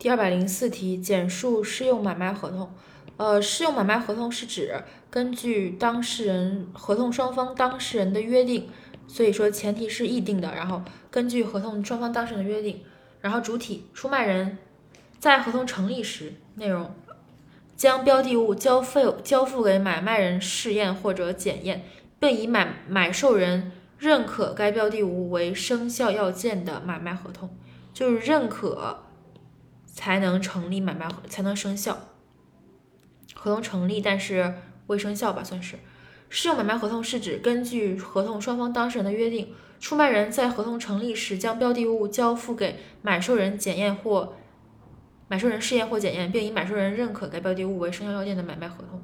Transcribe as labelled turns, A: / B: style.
A: 第二百零四题，简述适用买卖合同。呃，适用买卖合同是指根据当事人合同双方当事人的约定，所以说前提是议定的，然后根据合同双方当事人的约定，然后主体出卖人在合同成立时，内容将标的物交付交付给买卖人试验或者检验，并以买买受人认可该标的物为生效要件的买卖合同，就是认可。才能成立买卖合，才能生效。合同成立，但是未生效吧，算是。适用买卖合同是指根据合同双方当事人的约定，出卖人在合同成立时将标的物交付给买受人检验或买受人试验或检验，并以买受人认可该标的物为生效要件的买卖合同。